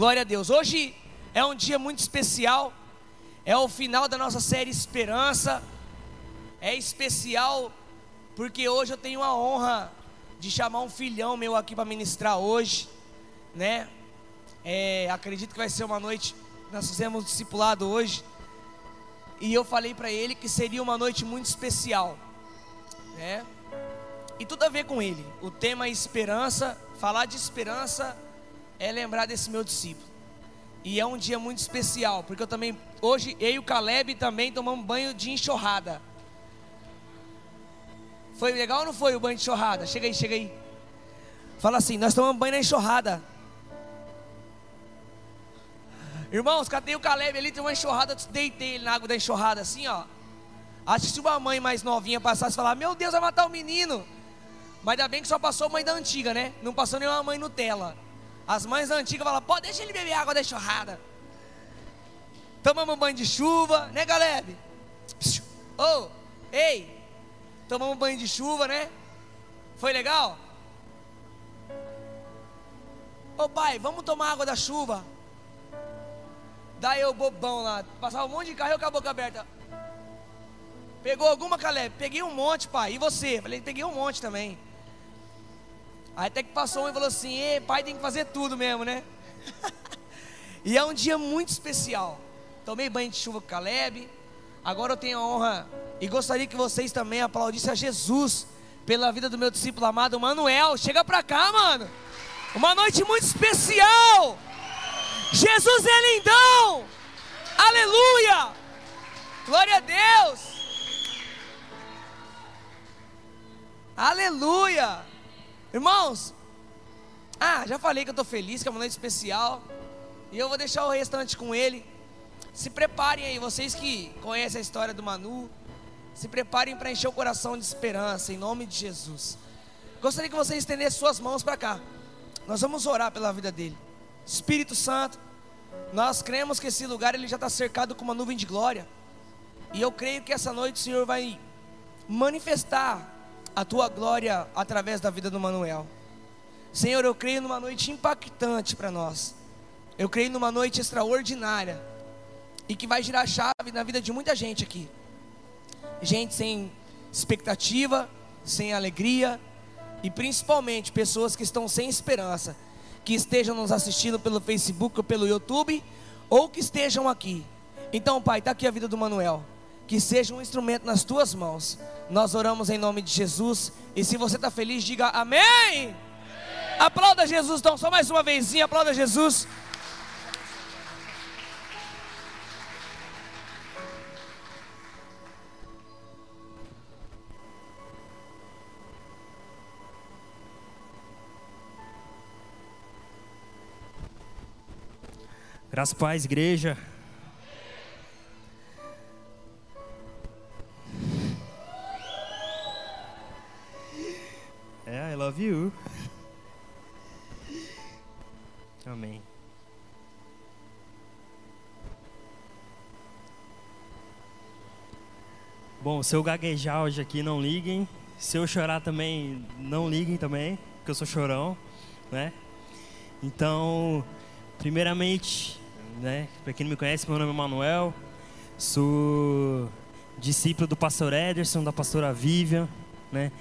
Glória a Deus. Hoje é um dia muito especial. É o final da nossa série Esperança. É especial porque hoje eu tenho a honra de chamar um filhão meu aqui para ministrar hoje, né? É, acredito que vai ser uma noite. Nós fizemos discipulado hoje e eu falei para ele que seria uma noite muito especial, né? E tudo a ver com ele. O tema é esperança. Falar de esperança é lembrar desse meu discípulo. E é um dia muito especial, porque eu também hoje eu e o Caleb também tomamos banho de enxurrada. Foi legal ou não foi o banho de enxurrada? Chega aí, chega aí. Fala assim, nós tomamos banho na enxurrada. Irmãos, cadê o Caleb ali? Tem uma enxurrada, eu deitei ele na água da enxurrada, assim, ó. Acho que se uma mãe mais novinha passasse e falar, meu Deus, vai matar o menino. Mas ainda bem que só passou a mãe da antiga, né? Não passou nenhuma mãe Nutella. As mães da antiga falam, pode deixar ele beber água da enxurrada. Tomamos banho de chuva, né, Caleb? Ô, oh, ei, tomamos banho de chuva, né? Foi legal? Ô oh, pai, vamos tomar água da chuva. Daí eu bobão lá, passava um monte de carro e eu com a boca aberta. Pegou alguma, Caleb? Peguei um monte, pai. E você? Falei, peguei um monte também. Aí até que passou um e falou assim: Ei, pai tem que fazer tudo mesmo, né? e é um dia muito especial. Tomei banho de chuva com Caleb. Agora eu tenho a honra e gostaria que vocês também aplaudissem a Jesus pela vida do meu discípulo amado Manuel. Chega pra cá, mano. Uma noite muito especial. Jesus é lindão! Aleluia! Glória a Deus! Aleluia! Irmãos, ah, já falei que eu estou feliz, que é uma noite especial. E eu vou deixar o restante com ele. Se preparem aí, vocês que conhecem a história do Manu. Se preparem para encher o coração de esperança, em nome de Jesus. Gostaria que vocês estendessem suas mãos para cá. Nós vamos orar pela vida dele. Espírito Santo, nós cremos que esse lugar ele já está cercado com uma nuvem de glória. E eu creio que essa noite o Senhor vai manifestar a tua glória através da vida do Manuel. Senhor, eu creio numa noite impactante para nós. Eu creio numa noite extraordinária e que vai girar a chave na vida de muita gente aqui. Gente sem expectativa, sem alegria e principalmente pessoas que estão sem esperança que estejam nos assistindo pelo Facebook ou pelo YouTube, ou que estejam aqui. Então, Pai, está aqui a vida do Manuel. Que seja um instrumento nas tuas mãos. Nós oramos em nome de Jesus. E se você está feliz, diga amém. amém. Aplauda Jesus, então, só mais uma vezinha, aplauda Jesus. Graças paz, igreja. You. Amém. Bom, se eu gaguejar hoje aqui, não liguem. Se eu chorar também, não liguem também, porque eu sou chorão, né? Então, primeiramente, né? Para quem não me conhece, meu nome é Manuel, sou discípulo do pastor Ederson, da pastora Vivian, né?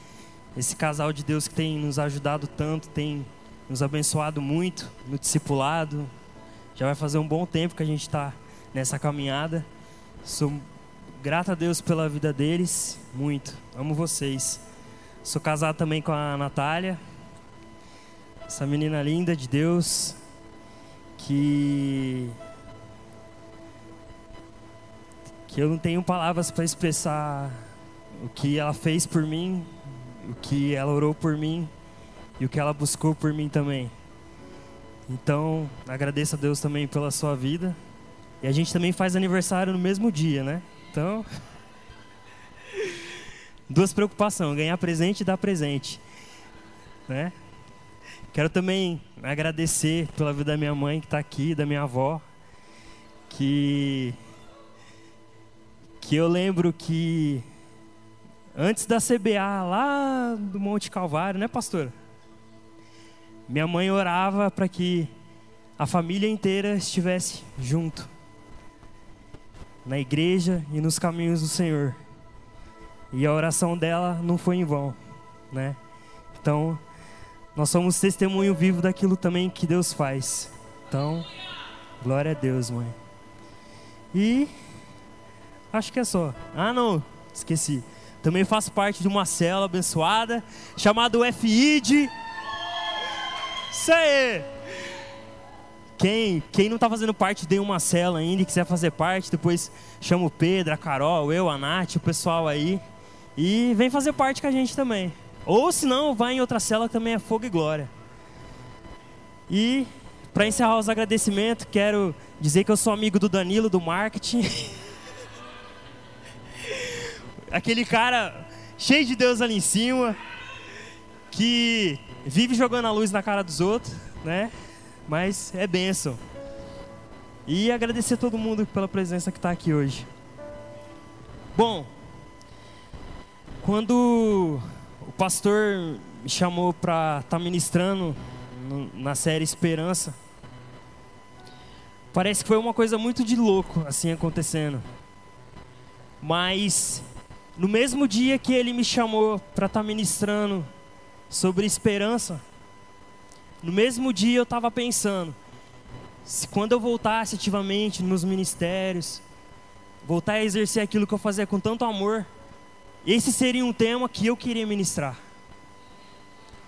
Esse casal de Deus que tem nos ajudado tanto, tem nos abençoado muito no discipulado. Já vai fazer um bom tempo que a gente está nessa caminhada. Sou grato a Deus pela vida deles, muito. Amo vocês. Sou casado também com a Natália, essa menina linda de Deus, que que eu não tenho palavras para expressar o que ela fez por mim, o que ela orou por mim e o que ela buscou por mim também. Então, agradeço a Deus também pela sua vida. E a gente também faz aniversário no mesmo dia, né? Então, duas preocupações: ganhar presente e dar presente, né? Quero também agradecer pela vida da minha mãe que está aqui, da minha avó, que que eu lembro que antes da CBA lá do Monte Calvário, né, pastor? Minha mãe orava para que a família inteira estivesse junto na igreja e nos caminhos do Senhor. E a oração dela não foi em vão, né? Então, nós somos testemunho vivo daquilo também que Deus faz. Então, glória a Deus, mãe. E acho que é só. Ah, não, esqueci. Também faço parte de uma célula abençoada chamada FID. Isso aí! Quem, quem não está fazendo parte de uma célula ainda e quiser fazer parte, depois chama o Pedro, a Carol, eu, a Nath, o pessoal aí. E vem fazer parte com a gente também. Ou se não, vai em outra célula que também é fogo e glória. E para encerrar os agradecimentos, quero dizer que eu sou amigo do Danilo do marketing. Aquele cara cheio de Deus ali em cima, que vive jogando a luz na cara dos outros, né? Mas é benção. E agradecer a todo mundo pela presença que está aqui hoje. Bom, quando o pastor me chamou para estar tá ministrando na série Esperança, parece que foi uma coisa muito de louco assim acontecendo. Mas no mesmo dia que ele me chamou para estar tá ministrando sobre esperança, no mesmo dia eu estava pensando, se quando eu voltasse ativamente nos ministérios, voltar a exercer aquilo que eu fazia com tanto amor, esse seria um tema que eu queria ministrar.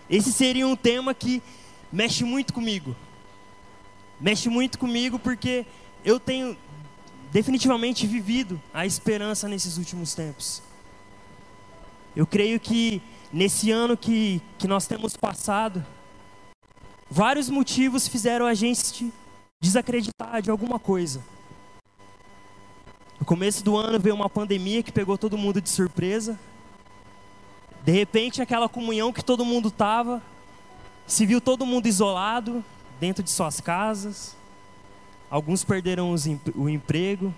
Esse seria um tema que mexe muito comigo. Mexe muito comigo porque eu tenho definitivamente vivido a esperança nesses últimos tempos. Eu creio que nesse ano que, que nós temos passado, vários motivos fizeram a gente desacreditar de alguma coisa. No começo do ano veio uma pandemia que pegou todo mundo de surpresa. De repente, aquela comunhão que todo mundo estava, se viu todo mundo isolado, dentro de suas casas. Alguns perderam o emprego.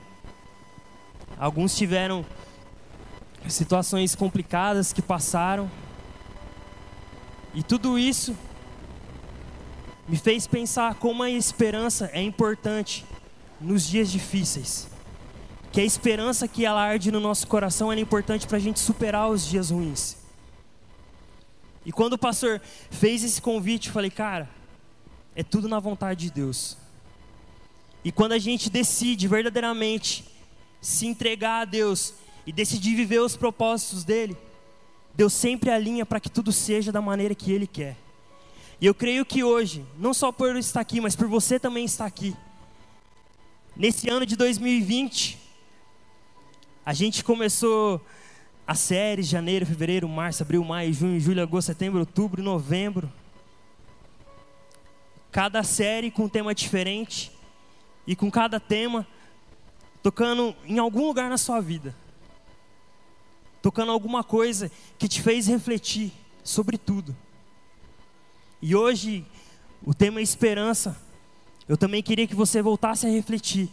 Alguns tiveram situações complicadas que passaram. E tudo isso me fez pensar como a esperança é importante nos dias difíceis. Que a esperança que ela arde no nosso coração é importante para a gente superar os dias ruins. E quando o pastor fez esse convite, eu falei, cara, é tudo na vontade de Deus. E quando a gente decide verdadeiramente se entregar a Deus e decidir viver os propósitos dele, Deus sempre alinha para que tudo seja da maneira que ele quer. E eu creio que hoje, não só por eu estar aqui, mas por você também estar aqui, nesse ano de 2020, a gente começou a série janeiro, fevereiro, março, abril, maio, junho, julho, agosto, setembro, outubro, novembro. Cada série com um tema diferente e com cada tema tocando em algum lugar na sua vida. Tocando alguma coisa que te fez refletir sobre tudo. E hoje, o tema é esperança. Eu também queria que você voltasse a refletir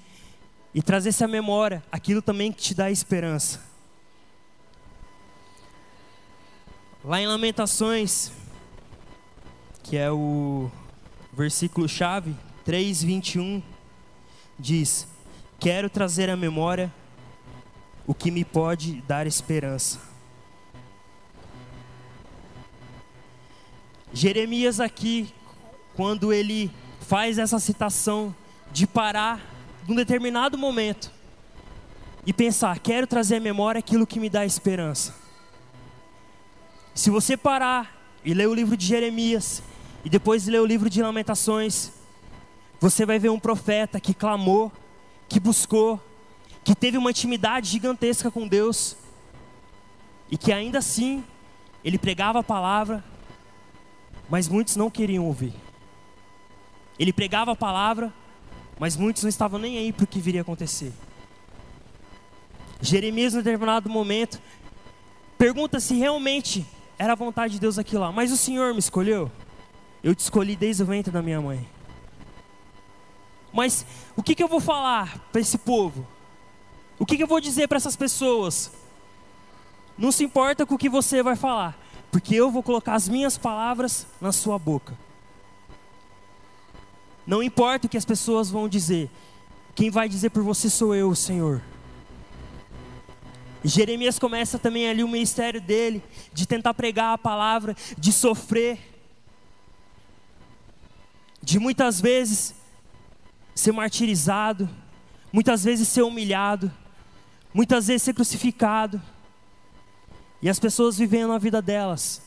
e trazesse à memória aquilo também que te dá esperança. Lá em Lamentações, que é o versículo chave 3:21, diz: Quero trazer à memória o que me pode dar esperança. Jeremias aqui, quando ele faz essa citação de parar num determinado momento e pensar, quero trazer à memória aquilo que me dá esperança. Se você parar e ler o livro de Jeremias e depois ler o livro de Lamentações, você vai ver um profeta que clamou, que buscou, que teve uma intimidade gigantesca com Deus e que ainda assim ele pregava a palavra, mas muitos não queriam ouvir. Ele pregava a palavra, mas muitos não estavam nem aí para o que viria a acontecer. Jeremias, em determinado momento, pergunta se realmente era a vontade de Deus aquilo lá. Mas o Senhor me escolheu. Eu te escolhi desde o ventre da minha mãe. Mas o que, que eu vou falar para esse povo? O que, que eu vou dizer para essas pessoas? Não se importa com o que você vai falar porque eu vou colocar as minhas palavras na sua boca. Não importa o que as pessoas vão dizer, quem vai dizer por você sou eu, Senhor. Jeremias começa também ali o ministério dele, de tentar pregar a palavra, de sofrer, de muitas vezes ser martirizado, muitas vezes ser humilhado, muitas vezes ser crucificado, e as pessoas vivendo a vida delas,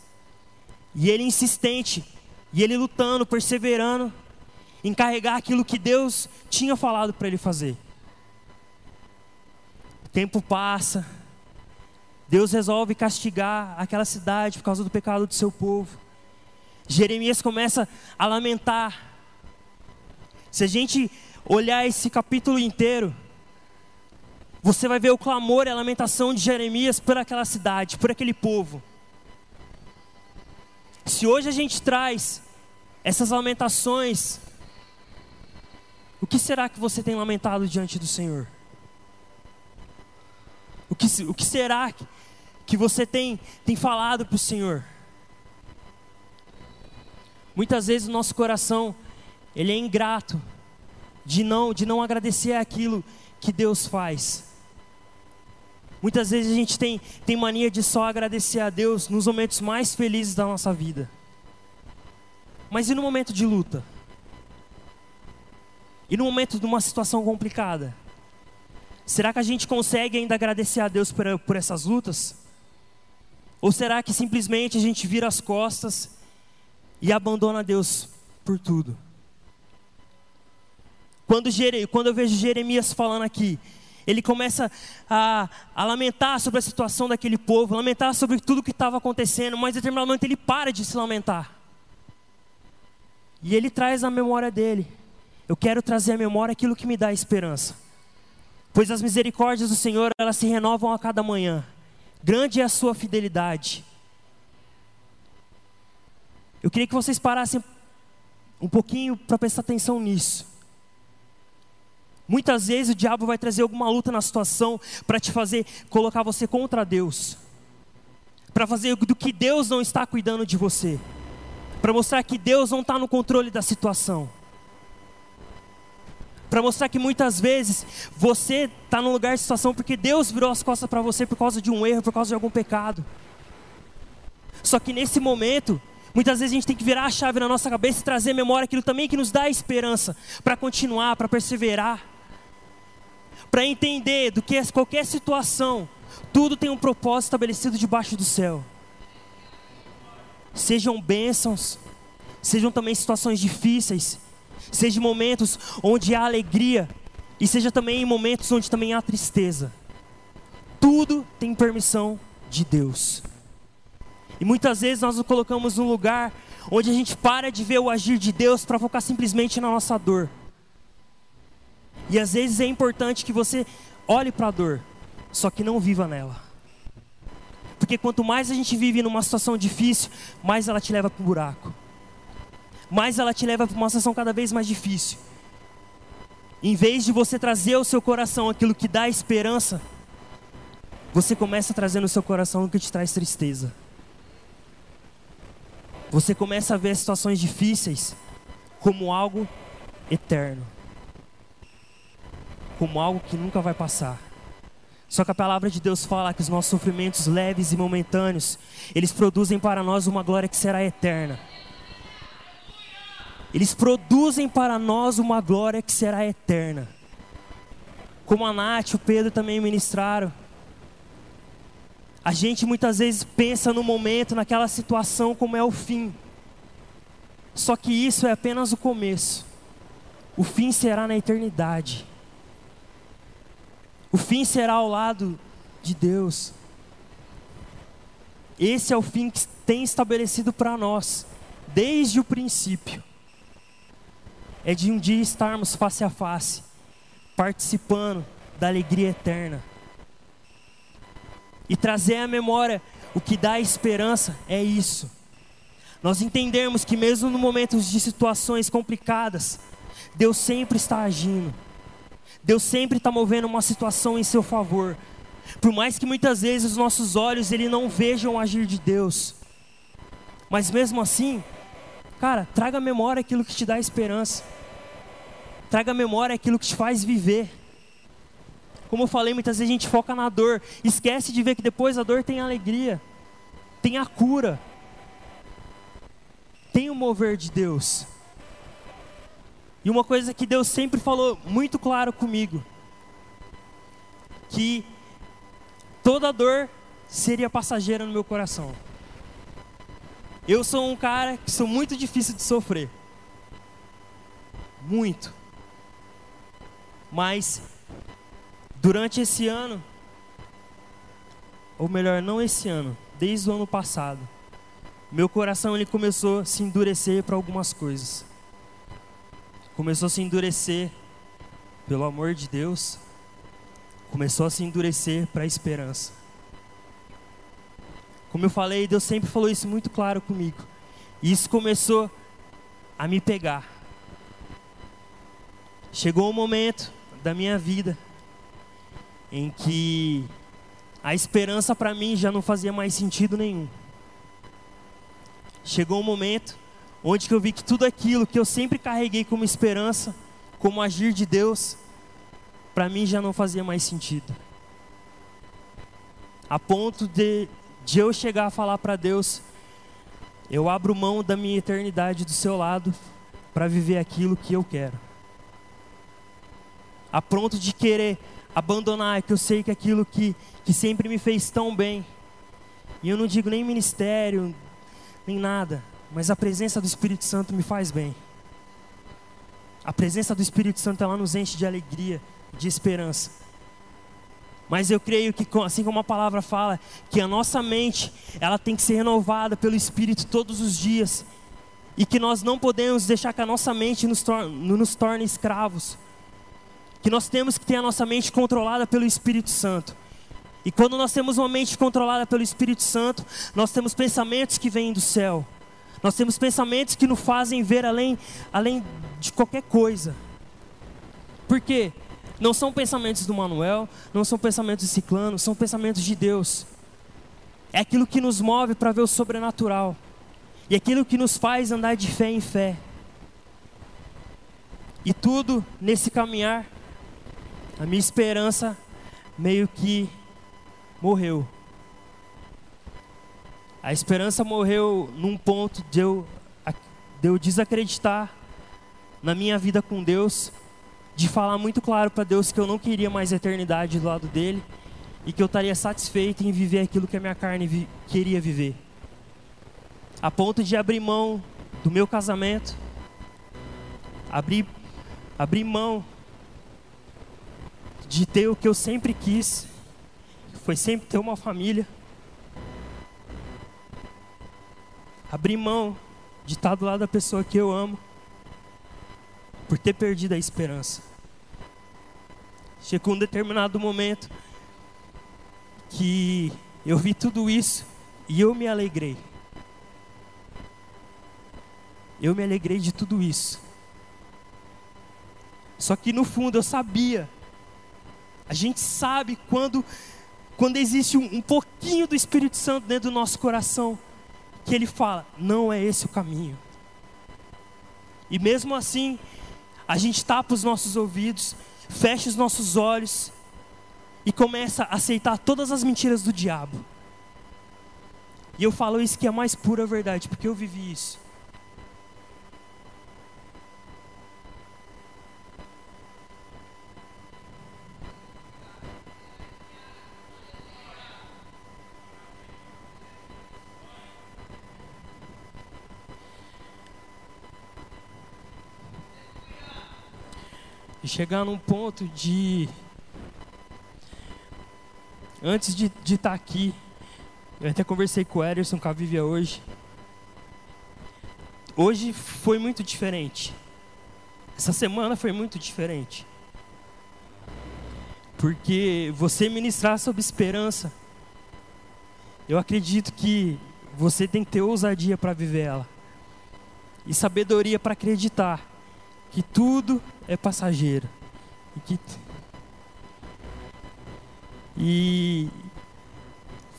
e ele insistente, e ele lutando, perseverando, em carregar aquilo que Deus tinha falado para ele fazer. O tempo passa, Deus resolve castigar aquela cidade por causa do pecado do seu povo. Jeremias começa a lamentar. Se a gente olhar esse capítulo inteiro, você vai ver o clamor e a lamentação de Jeremias por aquela cidade, por aquele povo. Se hoje a gente traz essas lamentações, o que será que você tem lamentado diante do Senhor? O que, o que será que, você tem, tem falado para o Senhor? Muitas vezes o nosso coração ele é ingrato de não de não agradecer aquilo que Deus faz. Muitas vezes a gente tem, tem mania de só agradecer a Deus nos momentos mais felizes da nossa vida. Mas e no momento de luta? E no momento de uma situação complicada? Será que a gente consegue ainda agradecer a Deus por, por essas lutas? Ou será que simplesmente a gente vira as costas e abandona Deus por tudo? Quando, quando eu vejo Jeremias falando aqui, ele começa a, a, lamentar sobre a situação daquele povo, lamentar sobre tudo que estava acontecendo, mas em determinado momento ele para de se lamentar. E ele traz a memória dele. Eu quero trazer à memória aquilo que me dá esperança. Pois as misericórdias do Senhor, elas se renovam a cada manhã grande é a sua fidelidade. Eu queria que vocês parassem um pouquinho para prestar atenção nisso. Muitas vezes o diabo vai trazer alguma luta na situação para te fazer colocar você contra Deus, para fazer do que Deus não está cuidando de você, para mostrar que Deus não está no controle da situação. Para mostrar que muitas vezes você está num lugar de situação porque Deus virou as costas para você por causa de um erro, por causa de algum pecado. Só que nesse momento, muitas vezes a gente tem que virar a chave na nossa cabeça e trazer memória aquilo também que nos dá esperança para continuar, para perseverar, para entender do que qualquer situação, tudo tem um propósito estabelecido debaixo do céu. Sejam bênçãos, sejam também situações difíceis, seja momentos onde há alegria, e seja também em momentos onde também há tristeza. Tudo tem permissão de Deus. E muitas vezes nós nos colocamos num lugar onde a gente para de ver o agir de Deus para focar simplesmente na nossa dor. E às vezes é importante que você olhe para a dor, só que não viva nela. Porque quanto mais a gente vive numa situação difícil, mais ela te leva para o buraco mais ela te leva para uma situação cada vez mais difícil. Em vez de você trazer ao seu coração aquilo que dá esperança, você começa a trazer no seu coração o que te traz tristeza. Você começa a ver situações difíceis como algo eterno, como algo que nunca vai passar. Só que a palavra de Deus fala que os nossos sofrimentos leves e momentâneos, eles produzem para nós uma glória que será eterna. Eles produzem para nós uma glória que será eterna. Como a Nath, o Pedro também ministraram. A gente muitas vezes pensa no momento, naquela situação, como é o fim. Só que isso é apenas o começo. O fim será na eternidade. O fim será ao lado de Deus. Esse é o fim que tem estabelecido para nós, desde o princípio é de um dia estarmos face a face, participando da alegria eterna. E trazer à memória o que dá esperança é isso. Nós entendermos que mesmo no momentos de situações complicadas, Deus sempre está agindo. Deus sempre está movendo uma situação em seu favor. Por mais que muitas vezes os nossos olhos ele não vejam o agir de Deus. Mas mesmo assim, cara, traga à memória aquilo que te dá esperança. traga à memória aquilo que te faz viver. Como eu falei, muitas vezes a gente foca na dor, esquece de ver que depois da dor tem alegria, tem a cura, tem o mover de Deus. E uma coisa que Deus sempre falou muito claro comigo, que toda dor seria passageira no meu coração. Eu sou um cara que sou muito difícil de sofrer. Muito. Mas durante esse ano, ou melhor, não esse ano, desde o ano passado, meu coração ele começou a se endurecer para algumas coisas. Começou a se endurecer pelo amor de Deus, começou a se endurecer para a esperança. Como eu falei, Deus sempre falou isso muito claro comigo. E isso começou a me pegar. Chegou um momento da minha vida em que a esperança para mim já não fazia mais sentido nenhum. Chegou um momento onde que eu vi que tudo aquilo que eu sempre carreguei como esperança, como agir de Deus, para mim já não fazia mais sentido. A ponto de, de eu chegar a falar para Deus, eu abro mão da minha eternidade do seu lado para viver aquilo que eu quero. A pronto de querer abandonar, que eu sei que aquilo que, que sempre me fez tão bem, e eu não digo nem ministério, nem nada, mas a presença do Espírito Santo me faz bem. A presença do Espírito Santo ela nos enche de alegria, de esperança. Mas eu creio que, assim como a palavra fala, que a nossa mente ela tem que ser renovada pelo Espírito todos os dias, e que nós não podemos deixar que a nossa mente nos torne, nos torne escravos que nós temos que ter a nossa mente controlada pelo Espírito Santo. E quando nós temos uma mente controlada pelo Espírito Santo, nós temos pensamentos que vêm do céu. Nós temos pensamentos que nos fazem ver além, além de qualquer coisa. Por quê? Não são pensamentos do Manuel, não são pensamentos de Ciclano, são pensamentos de Deus. É aquilo que nos move para ver o sobrenatural. E aquilo que nos faz andar de fé em fé. E tudo nesse caminhar a minha esperança meio que morreu. A esperança morreu num ponto de eu, de eu desacreditar na minha vida com Deus, de falar muito claro para Deus que eu não queria mais eternidade do lado dele e que eu estaria satisfeito em viver aquilo que a minha carne vi queria viver. A ponto de abrir mão do meu casamento, abrir, abrir mão de ter o que eu sempre quis, foi sempre ter uma família. Abrir mão de estar do lado da pessoa que eu amo, por ter perdido a esperança. Chegou um determinado momento que eu vi tudo isso e eu me alegrei. Eu me alegrei de tudo isso. Só que no fundo eu sabia a gente sabe quando, quando existe um, um pouquinho do Espírito Santo dentro do nosso coração, que ele fala: não é esse o caminho. E mesmo assim, a gente tapa os nossos ouvidos, fecha os nossos olhos e começa a aceitar todas as mentiras do diabo. E eu falo isso que é a mais pura verdade, porque eu vivi isso. E chegar num ponto de antes de estar tá aqui, eu até conversei com o Ederson, com a Vivia hoje. Hoje foi muito diferente. Essa semana foi muito diferente. Porque você ministrar sobre esperança, eu acredito que você tem que ter ousadia para viver ela. E sabedoria para acreditar que tudo é passageiro. E, que... e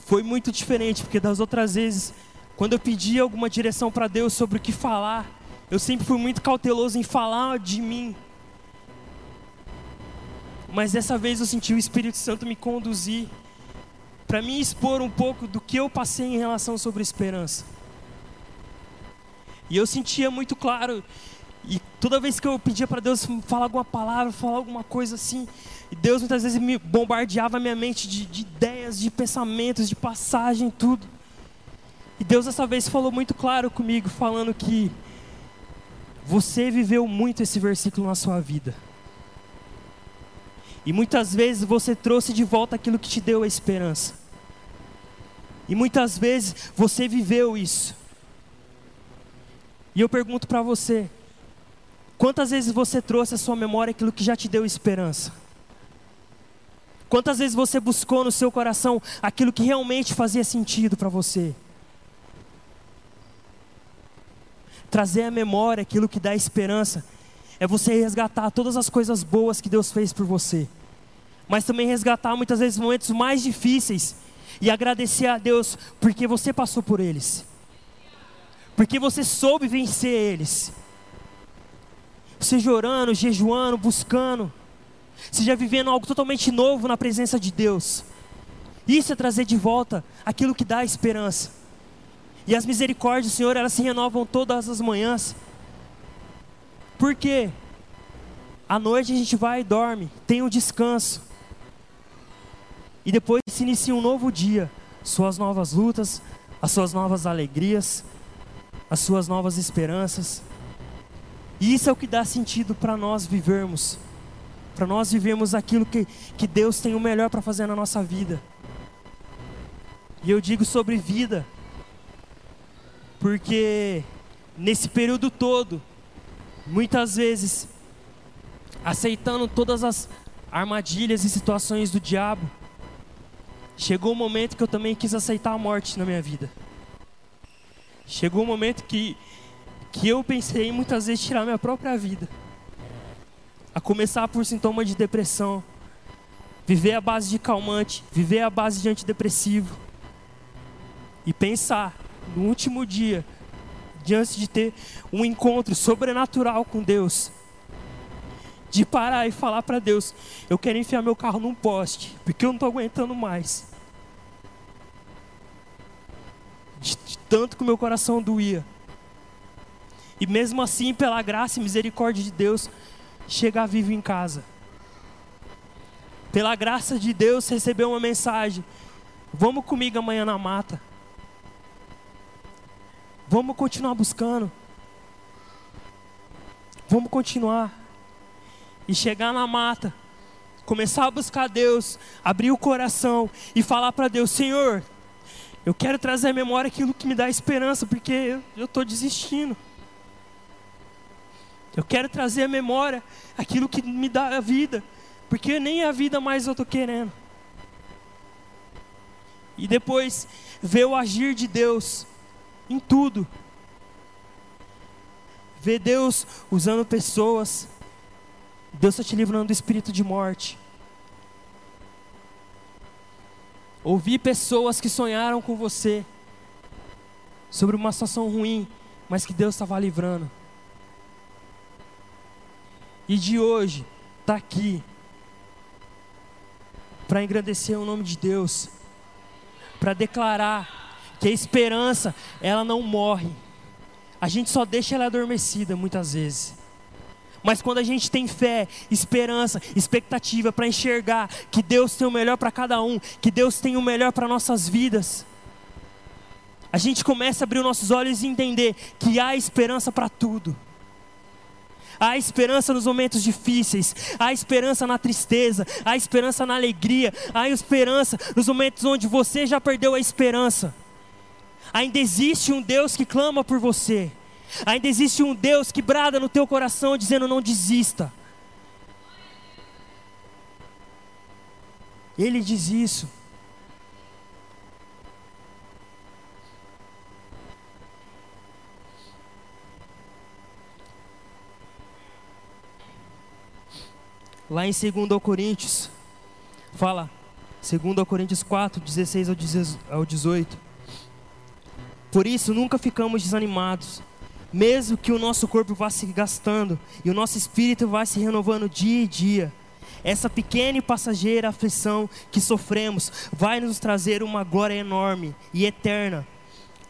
foi muito diferente, porque das outras vezes, quando eu pedi alguma direção para Deus sobre o que falar, eu sempre fui muito cauteloso em falar de mim. Mas dessa vez eu senti o Espírito Santo me conduzir para me expor um pouco do que eu passei em relação sobre esperança. E eu sentia muito claro, e toda vez que eu pedia para Deus falar alguma palavra, falar alguma coisa assim, Deus muitas vezes me bombardeava a minha mente de, de ideias, de pensamentos, de passagem, tudo. E Deus dessa vez falou muito claro comigo, falando que você viveu muito esse versículo na sua vida. E muitas vezes você trouxe de volta aquilo que te deu a esperança. E muitas vezes você viveu isso. E eu pergunto para você: quantas vezes você trouxe à sua memória aquilo que já te deu esperança? Quantas vezes você buscou no seu coração aquilo que realmente fazia sentido para você? Trazer à memória aquilo que dá esperança é você resgatar todas as coisas boas que Deus fez por você, mas também resgatar muitas vezes momentos mais difíceis e agradecer a Deus porque você passou por eles, porque você soube vencer eles. Seja orando, jejuando, buscando, seja vivendo algo totalmente novo na presença de Deus. Isso é trazer de volta aquilo que dá esperança. E as misericórdias do Senhor, elas se renovam todas as manhãs. Por quê? À noite a gente vai e dorme, tem um descanso. E depois se inicia um novo dia, suas novas lutas, as suas novas alegrias, as suas novas esperanças. E isso é o que dá sentido para nós vivermos, para nós vivermos aquilo que, que Deus tem o melhor para fazer na nossa vida. E eu digo sobre vida, porque nesse período todo, muitas vezes, aceitando todas as armadilhas e situações do diabo, chegou o um momento que eu também quis aceitar a morte na minha vida. Chegou o um momento que, que eu pensei muitas vezes tirar minha própria vida. A começar por sintomas de depressão, viver à base de calmante, viver à base de antidepressivo. E pensar no último dia, diante de ter um encontro sobrenatural com Deus, de parar e falar para Deus: eu quero enfiar meu carro num poste, porque eu não estou aguentando mais. De, de tanto que o meu coração doía. E mesmo assim, pela graça e misericórdia de Deus, chegar vivo em casa. Pela graça de Deus, receber uma mensagem: vamos comigo amanhã na mata. Vamos continuar buscando. Vamos continuar e chegar na mata, começar a buscar Deus, abrir o coração e falar para Deus: Senhor, eu quero trazer à memória aquilo que me dá esperança, porque eu estou desistindo. Eu quero trazer à memória aquilo que me dá a vida, porque nem a vida mais eu estou querendo. E depois ver o agir de Deus em tudo. Ver Deus usando pessoas Deus está te livrando do espírito de morte. Ouvir pessoas que sonharam com você sobre uma situação ruim, mas que Deus estava livrando. E de hoje, está aqui, para engrandecer o nome de Deus, para declarar que a esperança, ela não morre. A gente só deixa ela adormecida muitas vezes. Mas quando a gente tem fé, esperança, expectativa para enxergar que Deus tem o melhor para cada um, que Deus tem o melhor para nossas vidas, a gente começa a abrir os nossos olhos e entender que há esperança para tudo. Há esperança nos momentos difíceis, há esperança na tristeza, há esperança na alegria, há esperança nos momentos onde você já perdeu a esperança. Ainda existe um Deus que clama por você. Ainda existe um Deus que brada no teu coração dizendo: não desista. Ele diz isso. Lá em 2 Coríntios, fala, 2 Coríntios 4, 16 ao 18. Por isso, nunca ficamos desanimados mesmo que o nosso corpo vá se gastando e o nosso espírito vá se renovando dia e dia, essa pequena e passageira aflição que sofremos vai nos trazer uma glória enorme e eterna,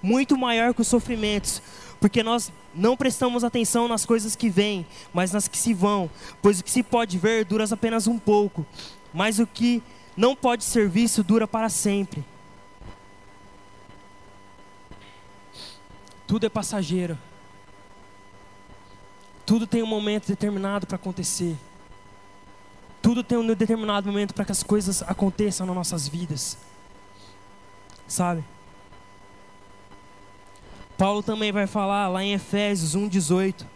muito maior que os sofrimentos, porque nós não prestamos atenção nas coisas que vêm, mas nas que se vão, pois o que se pode ver dura apenas um pouco, mas o que não pode ser visto dura para sempre. Tudo é passageiro. Tudo tem um momento determinado para acontecer. Tudo tem um determinado momento para que as coisas aconteçam nas nossas vidas. Sabe? Paulo também vai falar lá em Efésios 1:18.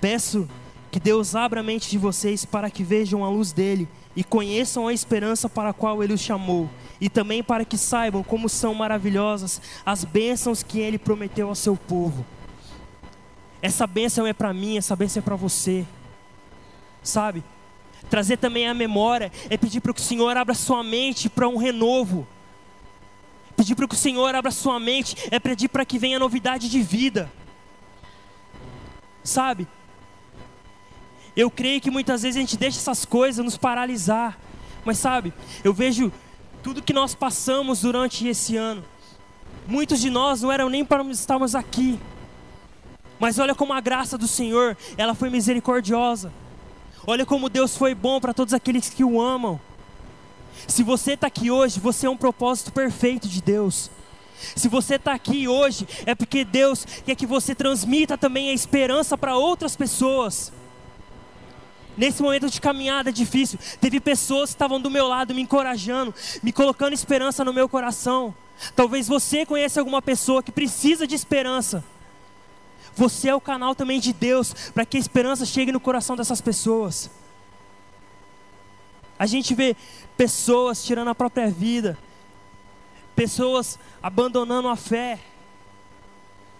Peço que Deus abra a mente de vocês para que vejam a luz dele e conheçam a esperança para a qual ele os chamou, e também para que saibam como são maravilhosas as bênçãos que ele prometeu ao seu povo. Essa bênção é para mim, essa bênção é para você. Sabe? Trazer também a memória é pedir para que o Senhor abra sua mente para um renovo. Pedir para que o Senhor abra sua mente é pedir para que venha novidade de vida. Sabe? Eu creio que muitas vezes a gente deixa essas coisas nos paralisar. Mas sabe, eu vejo tudo que nós passamos durante esse ano. Muitos de nós não eram nem para estarmos aqui. Mas olha como a graça do Senhor, ela foi misericordiosa. Olha como Deus foi bom para todos aqueles que o amam. Se você está aqui hoje, você é um propósito perfeito de Deus. Se você está aqui hoje, é porque Deus quer que você transmita também a esperança para outras pessoas. Nesse momento de caminhada difícil, teve pessoas que estavam do meu lado me encorajando, me colocando esperança no meu coração. Talvez você conheça alguma pessoa que precisa de esperança. Você é o canal também de Deus para que a esperança chegue no coração dessas pessoas. A gente vê pessoas tirando a própria vida, pessoas abandonando a fé.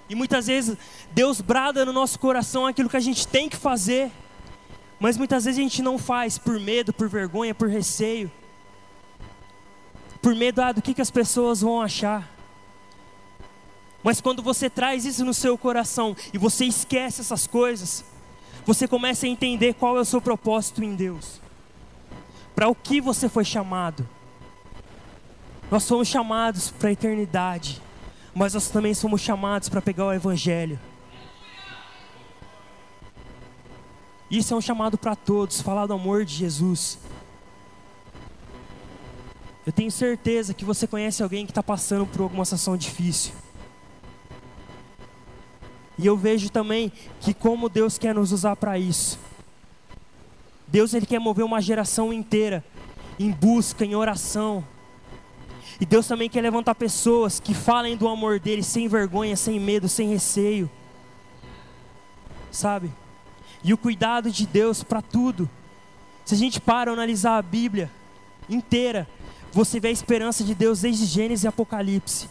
E muitas vezes Deus brada no nosso coração aquilo que a gente tem que fazer, mas muitas vezes a gente não faz por medo, por vergonha, por receio, por medo ah, do que, que as pessoas vão achar. Mas quando você traz isso no seu coração e você esquece essas coisas, você começa a entender qual é o seu propósito em Deus. Para o que você foi chamado? Nós somos chamados para a eternidade, mas nós também somos chamados para pegar o Evangelho. Isso é um chamado para todos, falar do amor de Jesus. Eu tenho certeza que você conhece alguém que está passando por alguma situação difícil. E eu vejo também que como Deus quer nos usar para isso. Deus ele quer mover uma geração inteira em busca, em oração. E Deus também quer levantar pessoas que falem do amor dele sem vergonha, sem medo, sem receio. Sabe? E o cuidado de Deus para tudo. Se a gente para analisar a Bíblia inteira, você vê a esperança de Deus desde Gênesis e Apocalipse.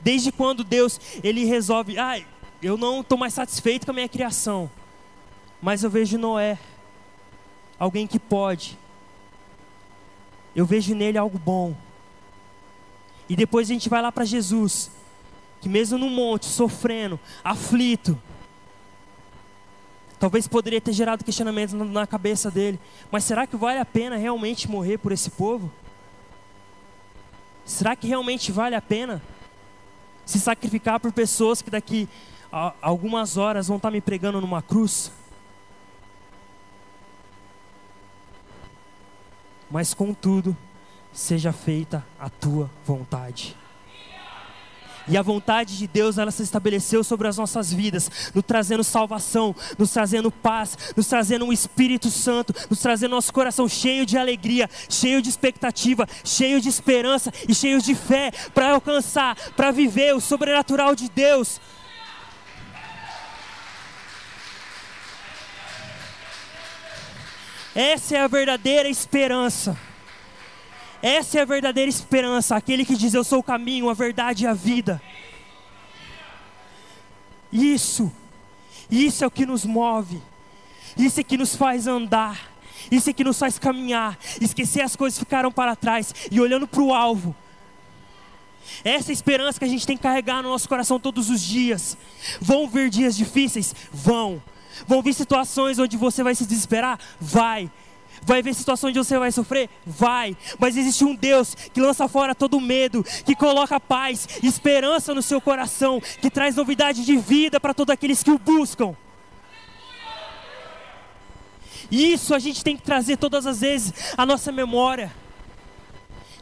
Desde quando Deus ele resolve, ah, eu não estou mais satisfeito com a minha criação, mas eu vejo Noé, alguém que pode, eu vejo nele algo bom. E depois a gente vai lá para Jesus, que mesmo no monte, sofrendo, aflito, talvez poderia ter gerado questionamentos na cabeça dele, mas será que vale a pena realmente morrer por esse povo? Será que realmente vale a pena se sacrificar por pessoas que daqui algumas horas vão estar me pregando numa cruz. Mas contudo, seja feita a tua vontade. E a vontade de Deus, ela se estabeleceu sobre as nossas vidas, nos trazendo salvação, nos trazendo paz, nos trazendo um Espírito Santo, nos trazendo nosso coração cheio de alegria, cheio de expectativa, cheio de esperança e cheio de fé para alcançar, para viver o sobrenatural de Deus. Essa é a verdadeira esperança. Essa é a verdadeira esperança, aquele que diz: Eu sou o caminho, a verdade e a vida. Isso, isso é o que nos move, isso é que nos faz andar, isso é que nos faz caminhar, esquecer as coisas que ficaram para trás e olhando para o alvo. Essa é esperança que a gente tem que carregar no nosso coração todos os dias. Vão vir dias difíceis? Vão. Vão vir situações onde você vai se desesperar? Vai. Vai haver situação onde você vai sofrer? Vai. Mas existe um Deus que lança fora todo medo, que coloca paz, esperança no seu coração, que traz novidade de vida para todos aqueles que o buscam. Isso a gente tem que trazer todas as vezes à nossa memória.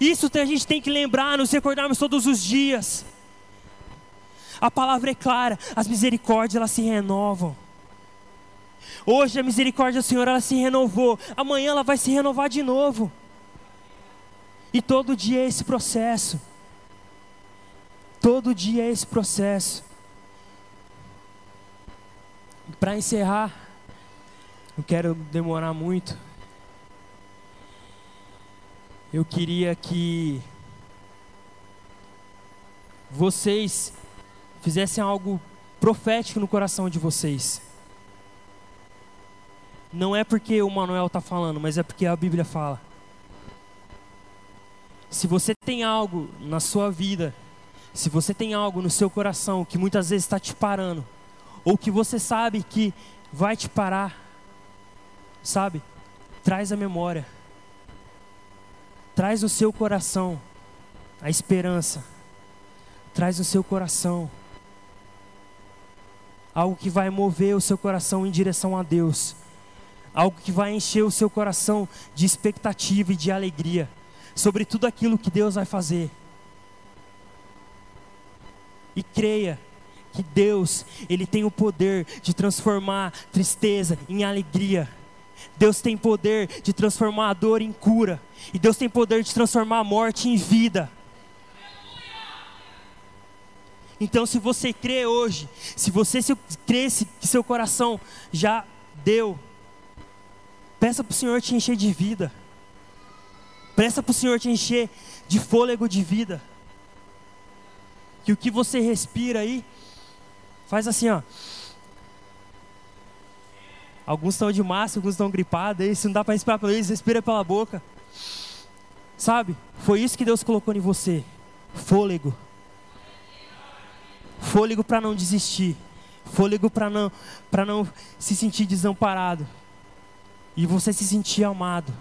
Isso a gente tem que lembrar, nos recordarmos todos os dias. A palavra é clara, as misericórdias elas se renovam. Hoje a misericórdia do Senhor ela se renovou, amanhã ela vai se renovar de novo. E todo dia é esse processo. Todo dia é esse processo. Para encerrar, não quero demorar muito. Eu queria que vocês fizessem algo profético no coração de vocês. Não é porque o Manuel está falando, mas é porque a Bíblia fala. Se você tem algo na sua vida, se você tem algo no seu coração que muitas vezes está te parando, ou que você sabe que vai te parar, sabe? Traz a memória, traz no seu coração a esperança, traz no seu coração algo que vai mover o seu coração em direção a Deus, algo que vai encher o seu coração de expectativa e de alegria sobre tudo aquilo que Deus vai fazer. E creia que Deus, ele tem o poder de transformar tristeza em alegria. Deus tem poder de transformar a dor em cura. E Deus tem poder de transformar a morte em vida. Então, se você crê hoje, se você crê que seu coração já deu, peça para o Senhor te encher de vida. Peça para o Senhor te encher de fôlego de vida. Que o que você respira aí, faz assim, ó. Alguns estão de máscara, alguns estão gripados, aí se não dá para respirar pelo eles, respira pela boca. Sabe? Foi isso que Deus colocou em você. Fôlego. Fôlego para não desistir. Fôlego para não, não se sentir desamparado. E você se sentir amado.